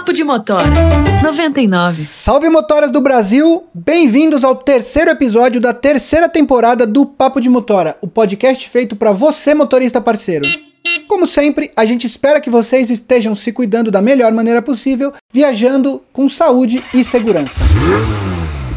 Papo de Motora 99. Salve motoras do Brasil! Bem-vindos ao terceiro episódio da terceira temporada do Papo de Motora, o podcast feito para você motorista parceiro. Como sempre, a gente espera que vocês estejam se cuidando da melhor maneira possível, viajando com saúde e segurança.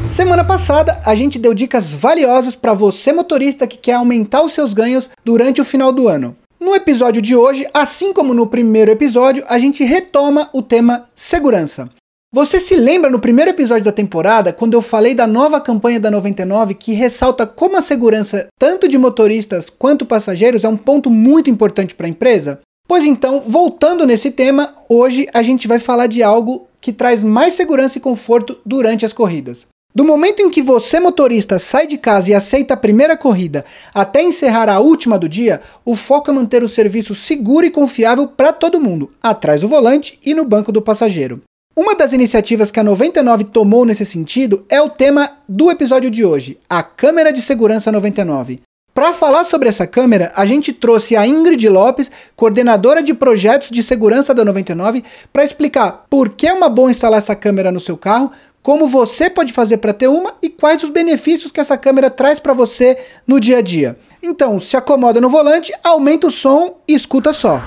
Semana passada, a gente deu dicas valiosas para você motorista que quer aumentar os seus ganhos durante o final do ano. No episódio de hoje, assim como no primeiro episódio, a gente retoma o tema segurança. Você se lembra no primeiro episódio da temporada, quando eu falei da nova campanha da 99 que ressalta como a segurança, tanto de motoristas quanto passageiros, é um ponto muito importante para a empresa? Pois então, voltando nesse tema, hoje a gente vai falar de algo que traz mais segurança e conforto durante as corridas. Do momento em que você, motorista, sai de casa e aceita a primeira corrida até encerrar a última do dia, o foco é manter o serviço seguro e confiável para todo mundo, atrás do volante e no banco do passageiro. Uma das iniciativas que a 99 tomou nesse sentido é o tema do episódio de hoje, a Câmera de Segurança 99. Para falar sobre essa câmera, a gente trouxe a Ingrid Lopes, coordenadora de projetos de segurança da 99, para explicar por que é uma boa instalar essa câmera no seu carro, como você pode fazer para ter uma e quais os benefícios que essa câmera traz para você no dia a dia. Então, se acomoda no volante, aumenta o som e escuta só.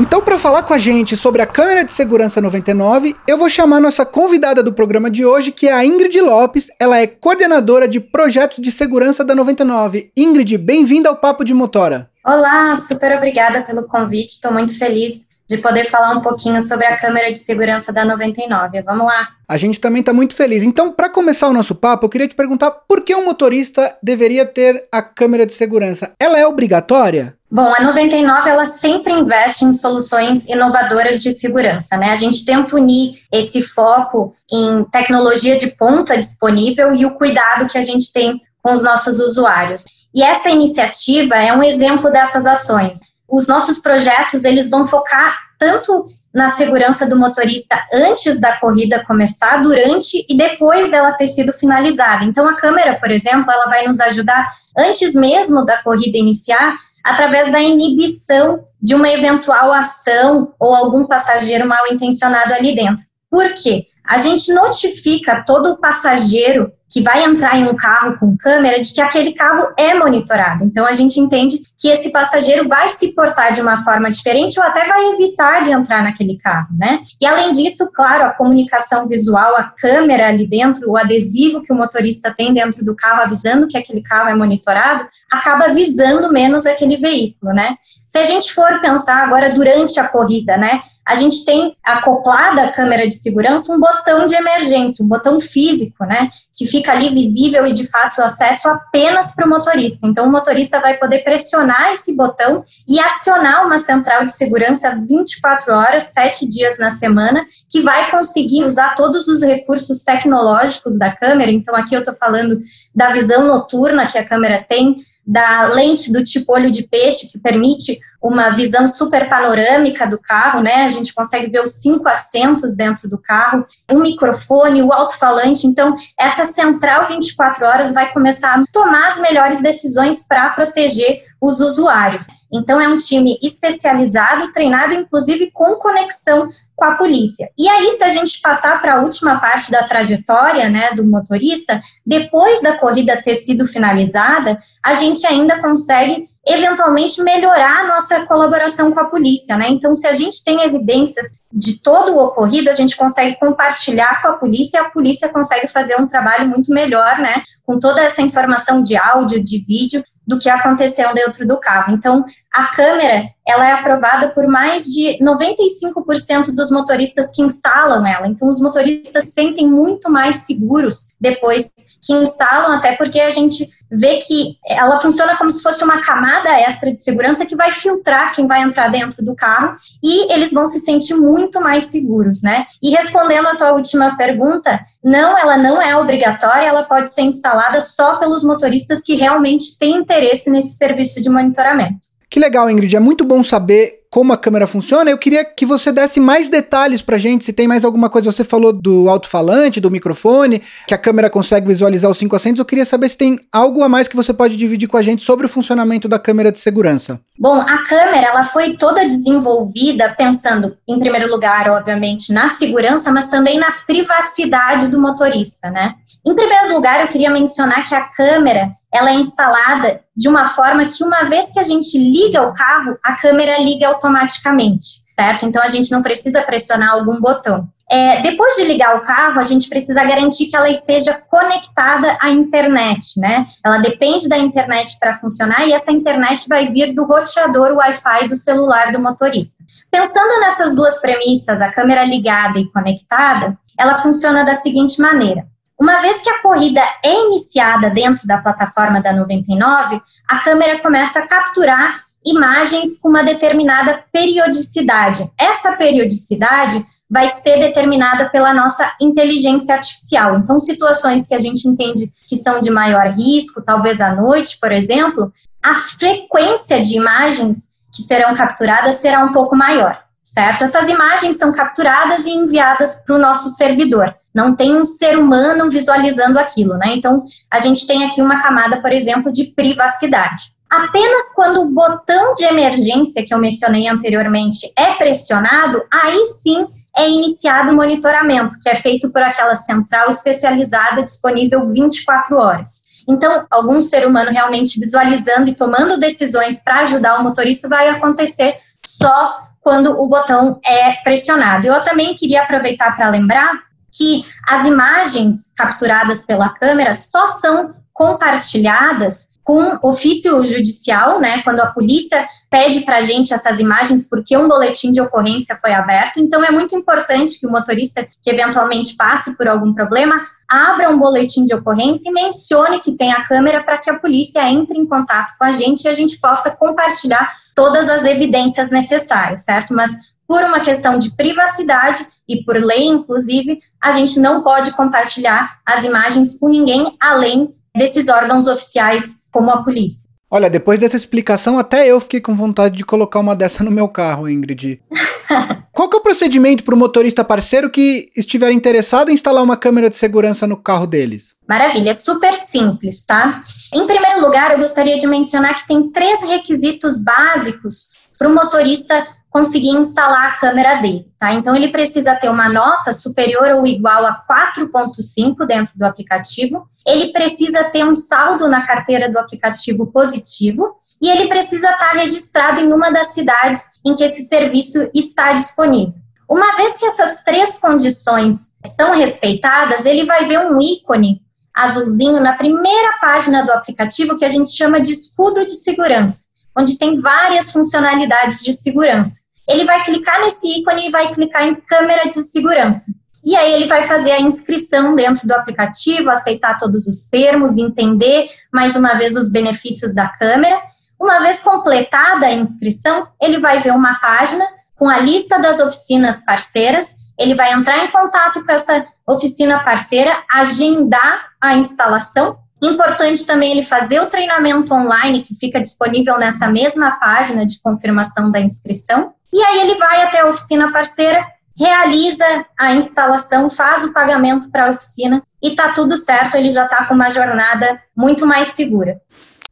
Então, para falar com a gente sobre a câmera de segurança 99, eu vou chamar nossa convidada do programa de hoje, que é a Ingrid Lopes. Ela é coordenadora de projetos de segurança da 99. Ingrid, bem-vinda ao Papo de Motora. Olá, super obrigada pelo convite. Estou muito feliz de poder falar um pouquinho sobre a câmera de segurança da 99. Vamos lá. A gente também está muito feliz. Então, para começar o nosso papo, eu queria te perguntar por que um motorista deveria ter a câmera de segurança? Ela é obrigatória? Bom, a 99 ela sempre investe em soluções inovadoras de segurança, né? A gente tenta unir esse foco em tecnologia de ponta disponível e o cuidado que a gente tem com os nossos usuários. E essa iniciativa é um exemplo dessas ações os nossos projetos eles vão focar tanto na segurança do motorista antes da corrida começar, durante e depois dela ter sido finalizada. Então a câmera, por exemplo, ela vai nos ajudar antes mesmo da corrida iniciar, através da inibição de uma eventual ação ou algum passageiro mal intencionado ali dentro. Por quê? A gente notifica todo o passageiro que vai entrar em um carro com câmera de que aquele carro é monitorado. Então a gente entende que esse passageiro vai se portar de uma forma diferente ou até vai evitar de entrar naquele carro, né? E além disso, claro, a comunicação visual, a câmera ali dentro, o adesivo que o motorista tem dentro do carro avisando que aquele carro é monitorado, acaba visando menos aquele veículo, né? Se a gente for pensar agora durante a corrida, né? A gente tem acoplada à câmera de segurança um botão de emergência, um botão físico, né, que fica ali visível e de fácil acesso apenas para o motorista. Então, o motorista vai poder pressionar esse botão e acionar uma central de segurança 24 horas, 7 dias na semana, que vai conseguir usar todos os recursos tecnológicos da câmera. Então, aqui eu estou falando da visão noturna que a câmera tem, da lente do tipo olho de peixe, que permite uma visão super panorâmica do carro, né? A gente consegue ver os cinco assentos dentro do carro, um microfone, o alto-falante. Então, essa central 24 horas vai começar a tomar as melhores decisões para proteger os usuários. Então, é um time especializado, treinado, inclusive com conexão com a polícia. E aí, se a gente passar para a última parte da trajetória né, do motorista, depois da corrida ter sido finalizada, a gente ainda consegue eventualmente melhorar a nossa colaboração com a polícia, né? Então, se a gente tem evidências de todo o ocorrido, a gente consegue compartilhar com a polícia e a polícia consegue fazer um trabalho muito melhor, né? Com toda essa informação de áudio, de vídeo, do que aconteceu dentro do carro. Então, a câmera, ela é aprovada por mais de 95% dos motoristas que instalam ela. Então, os motoristas se sentem muito mais seguros depois que instalam, até porque a gente vê que ela funciona como se fosse uma camada extra de segurança que vai filtrar quem vai entrar dentro do carro e eles vão se sentir muito mais seguros, né? E respondendo a tua última pergunta, não, ela não é obrigatória, ela pode ser instalada só pelos motoristas que realmente têm interesse nesse serviço de monitoramento. Que legal, Ingrid. É muito bom saber como a câmera funciona, eu queria que você desse mais detalhes pra gente, se tem mais alguma coisa. Você falou do alto-falante, do microfone, que a câmera consegue visualizar os cinco assentos. Eu queria saber se tem algo a mais que você pode dividir com a gente sobre o funcionamento da câmera de segurança. Bom, a câmera ela foi toda desenvolvida pensando, em primeiro lugar, obviamente, na segurança, mas também na privacidade do motorista, né? Em primeiro lugar, eu queria mencionar que a câmera ela é instalada de uma forma que uma vez que a gente liga o carro, a câmera liga automaticamente, certo? Então a gente não precisa pressionar algum botão. É, depois de ligar o carro, a gente precisa garantir que ela esteja conectada à internet, né? Ela depende da internet para funcionar e essa internet vai vir do roteador Wi-Fi do celular do motorista. Pensando nessas duas premissas, a câmera ligada e conectada, ela funciona da seguinte maneira: uma vez que a corrida é iniciada dentro da plataforma da 99, a câmera começa a capturar imagens com uma determinada periodicidade. Essa periodicidade vai ser determinada pela nossa inteligência artificial. Então, situações que a gente entende que são de maior risco, talvez à noite, por exemplo, a frequência de imagens que serão capturadas será um pouco maior, certo? Essas imagens são capturadas e enviadas para o nosso servidor. Não tem um ser humano visualizando aquilo, né? Então, a gente tem aqui uma camada, por exemplo, de privacidade. Apenas quando o botão de emergência que eu mencionei anteriormente é pressionado, aí sim é iniciado o monitoramento, que é feito por aquela central especializada disponível 24 horas. Então, algum ser humano realmente visualizando e tomando decisões para ajudar o motorista vai acontecer só quando o botão é pressionado. Eu também queria aproveitar para lembrar que as imagens capturadas pela câmera só são compartilhadas com ofício judicial, né, quando a polícia pede para a gente essas imagens porque um boletim de ocorrência foi aberto. Então, é muito importante que o motorista que eventualmente passe por algum problema abra um boletim de ocorrência e mencione que tem a câmera para que a polícia entre em contato com a gente e a gente possa compartilhar todas as evidências necessárias, certo? Mas por uma questão de privacidade e por lei, inclusive, a gente não pode compartilhar as imagens com ninguém além desses órgãos oficiais, como a polícia. Olha, depois dessa explicação, até eu fiquei com vontade de colocar uma dessa no meu carro, Ingrid. Qual que é o procedimento para o motorista parceiro que estiver interessado em instalar uma câmera de segurança no carro deles? Maravilha, é super simples, tá? Em primeiro lugar, eu gostaria de mencionar que tem três requisitos básicos para o motorista conseguir instalar a câmera dele, tá? Então ele precisa ter uma nota superior ou igual a 4.5 dentro do aplicativo, ele precisa ter um saldo na carteira do aplicativo positivo e ele precisa estar registrado em uma das cidades em que esse serviço está disponível. Uma vez que essas três condições são respeitadas, ele vai ver um ícone azulzinho na primeira página do aplicativo que a gente chama de escudo de segurança onde tem várias funcionalidades de segurança. Ele vai clicar nesse ícone e vai clicar em câmera de segurança. E aí ele vai fazer a inscrição dentro do aplicativo, aceitar todos os termos, entender mais uma vez os benefícios da câmera. Uma vez completada a inscrição, ele vai ver uma página com a lista das oficinas parceiras. Ele vai entrar em contato com essa oficina parceira, agendar a instalação Importante também ele fazer o treinamento online, que fica disponível nessa mesma página de confirmação da inscrição. E aí ele vai até a oficina parceira, realiza a instalação, faz o pagamento para a oficina e tá tudo certo, ele já está com uma jornada muito mais segura.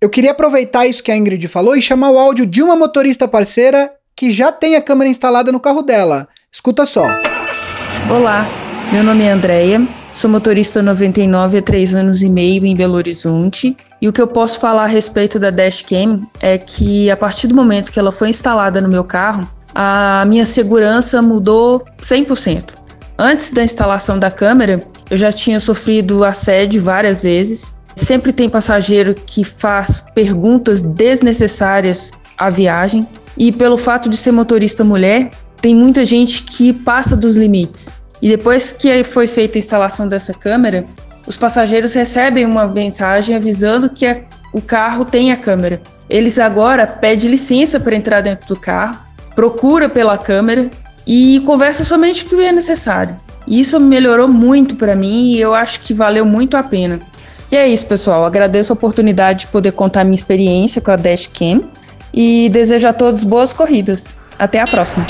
Eu queria aproveitar isso que a Ingrid falou e chamar o áudio de uma motorista parceira que já tem a câmera instalada no carro dela. Escuta só. Olá, meu nome é Andreia, Sou motorista 99 há três anos e meio em Belo Horizonte. E o que eu posso falar a respeito da Dashcam é que a partir do momento que ela foi instalada no meu carro, a minha segurança mudou 100%. Antes da instalação da câmera, eu já tinha sofrido assédio várias vezes. Sempre tem passageiro que faz perguntas desnecessárias à viagem. E pelo fato de ser motorista mulher, tem muita gente que passa dos limites. E depois que foi feita a instalação dessa câmera, os passageiros recebem uma mensagem avisando que a, o carro tem a câmera. Eles agora pedem licença para entrar dentro do carro, procura pela câmera e conversa somente o que é necessário. E isso melhorou muito para mim e eu acho que valeu muito a pena. E é isso, pessoal. Agradeço a oportunidade de poder contar minha experiência com a Dashcam e desejo a todos boas corridas. Até a próxima.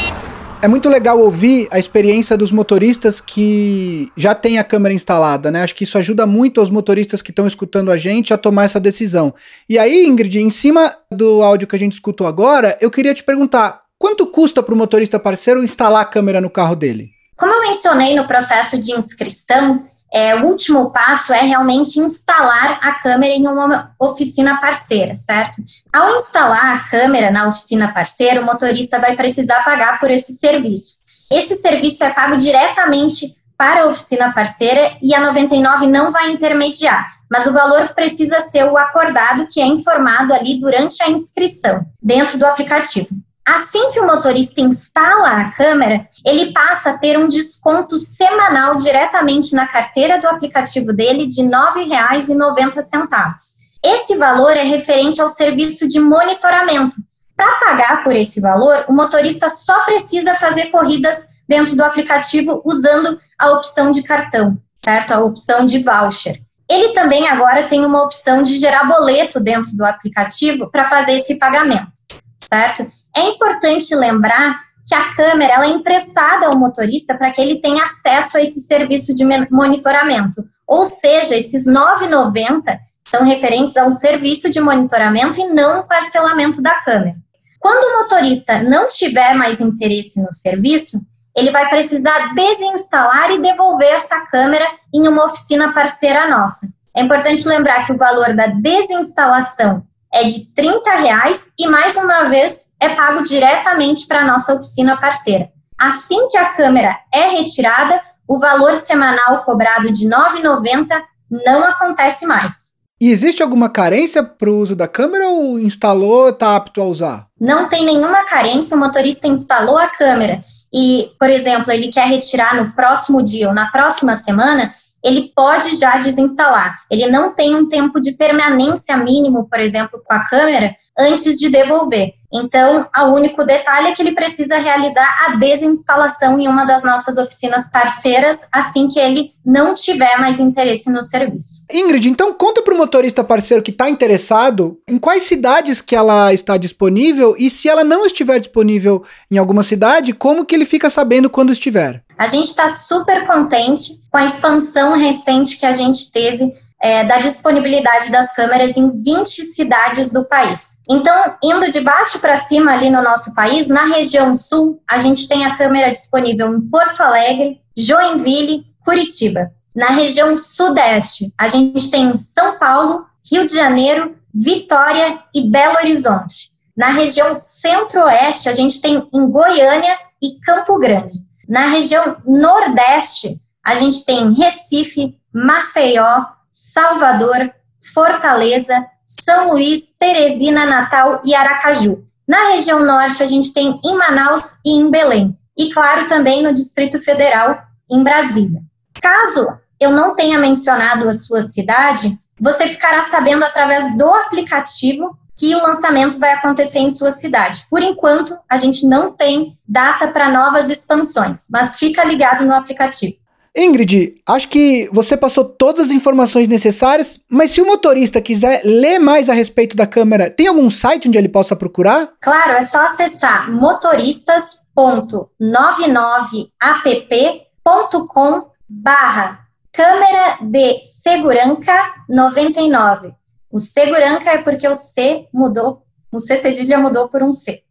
É muito legal ouvir a experiência dos motoristas que já têm a câmera instalada, né? Acho que isso ajuda muito os motoristas que estão escutando a gente a tomar essa decisão. E aí, Ingrid, em cima do áudio que a gente escutou agora, eu queria te perguntar: quanto custa para o motorista parceiro instalar a câmera no carro dele? Como eu mencionei no processo de inscrição, é, o último passo é realmente instalar a câmera em uma oficina parceira, certo? Ao instalar a câmera na oficina parceira, o motorista vai precisar pagar por esse serviço. Esse serviço é pago diretamente para a oficina parceira e a 99 não vai intermediar, mas o valor precisa ser o acordado que é informado ali durante a inscrição, dentro do aplicativo. Assim que o motorista instala a câmera, ele passa a ter um desconto semanal diretamente na carteira do aplicativo dele de R$ 9,90. Esse valor é referente ao serviço de monitoramento. Para pagar por esse valor, o motorista só precisa fazer corridas dentro do aplicativo usando a opção de cartão, certo? A opção de voucher. Ele também agora tem uma opção de gerar boleto dentro do aplicativo para fazer esse pagamento, certo? É importante lembrar que a câmera ela é emprestada ao motorista para que ele tenha acesso a esse serviço de monitoramento. Ou seja, esses R$ 9,90 são referentes ao serviço de monitoramento e não o parcelamento da câmera. Quando o motorista não tiver mais interesse no serviço, ele vai precisar desinstalar e devolver essa câmera em uma oficina parceira nossa. É importante lembrar que o valor da desinstalação é de 30 reais e mais uma vez é pago diretamente para a nossa oficina parceira. Assim que a câmera é retirada, o valor semanal cobrado de R$ 9,90 não acontece mais. E existe alguma carência para o uso da câmera ou instalou, está apto a usar? Não tem nenhuma carência, o motorista instalou a câmera e, por exemplo, ele quer retirar no próximo dia ou na próxima semana, ele pode já desinstalar. Ele não tem um tempo de permanência mínimo, por exemplo, com a câmera, antes de devolver. Então, o único detalhe é que ele precisa realizar a desinstalação em uma das nossas oficinas parceiras assim que ele não tiver mais interesse no serviço. Ingrid, então conta para o motorista parceiro que está interessado em quais cidades que ela está disponível e se ela não estiver disponível em alguma cidade, como que ele fica sabendo quando estiver? A gente está super contente com a expansão recente que a gente teve é, da disponibilidade das câmeras em 20 cidades do país. Então, indo de baixo para cima ali no nosso país, na região sul, a gente tem a câmera disponível em Porto Alegre, Joinville, Curitiba. Na região sudeste, a gente tem São Paulo, Rio de Janeiro, Vitória e Belo Horizonte. Na região centro-oeste, a gente tem em Goiânia e Campo Grande. Na região nordeste, a gente tem Recife, Maceió, Salvador, Fortaleza, São Luís, Teresina, Natal e Aracaju. Na região norte, a gente tem em Manaus e em Belém. E, claro, também no Distrito Federal, em Brasília. Caso eu não tenha mencionado a sua cidade, você ficará sabendo através do aplicativo que o lançamento vai acontecer em sua cidade. Por enquanto, a gente não tem data para novas expansões, mas fica ligado no aplicativo. Ingrid, acho que você passou todas as informações necessárias, mas se o motorista quiser ler mais a respeito da câmera, tem algum site onde ele possa procurar? Claro, é só acessar motoristas.99app.com barra câmera de segurança 99. O segurança é porque o C mudou, o C cedilha mudou por um C.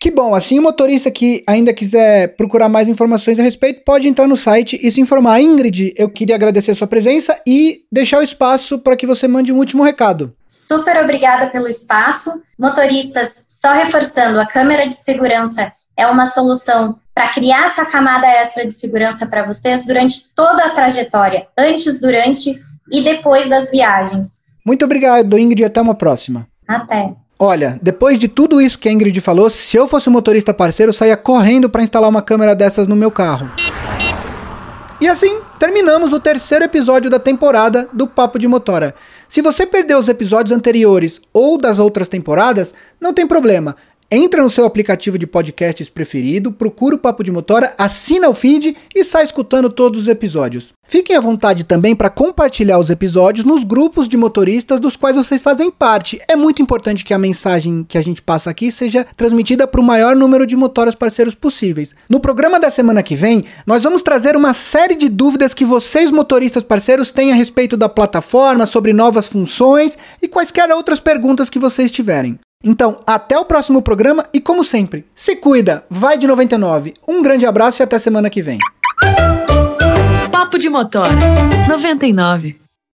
Que bom, assim o motorista que ainda quiser procurar mais informações a respeito pode entrar no site e se informar. Ingrid, eu queria agradecer a sua presença e deixar o espaço para que você mande um último recado. Super obrigada pelo espaço. Motoristas, só reforçando, a câmera de segurança é uma solução para criar essa camada extra de segurança para vocês durante toda a trajetória, antes, durante e depois das viagens. Muito obrigado, Ingrid, e até uma próxima. Até. Olha, depois de tudo isso que a Ingrid falou, se eu fosse um motorista parceiro, eu saía correndo para instalar uma câmera dessas no meu carro. E assim, terminamos o terceiro episódio da temporada do Papo de Motora. Se você perdeu os episódios anteriores ou das outras temporadas, não tem problema. Entra no seu aplicativo de podcasts preferido, procura o Papo de Motora, assina o feed e sai escutando todos os episódios. Fiquem à vontade também para compartilhar os episódios nos grupos de motoristas dos quais vocês fazem parte. É muito importante que a mensagem que a gente passa aqui seja transmitida para o maior número de motoras parceiros possíveis. No programa da semana que vem, nós vamos trazer uma série de dúvidas que vocês motoristas parceiros têm a respeito da plataforma, sobre novas funções e quaisquer outras perguntas que vocês tiverem. Então, até o próximo programa e como sempre, se cuida, vai de 99. Um grande abraço e até semana que vem. Papo de Motora 99.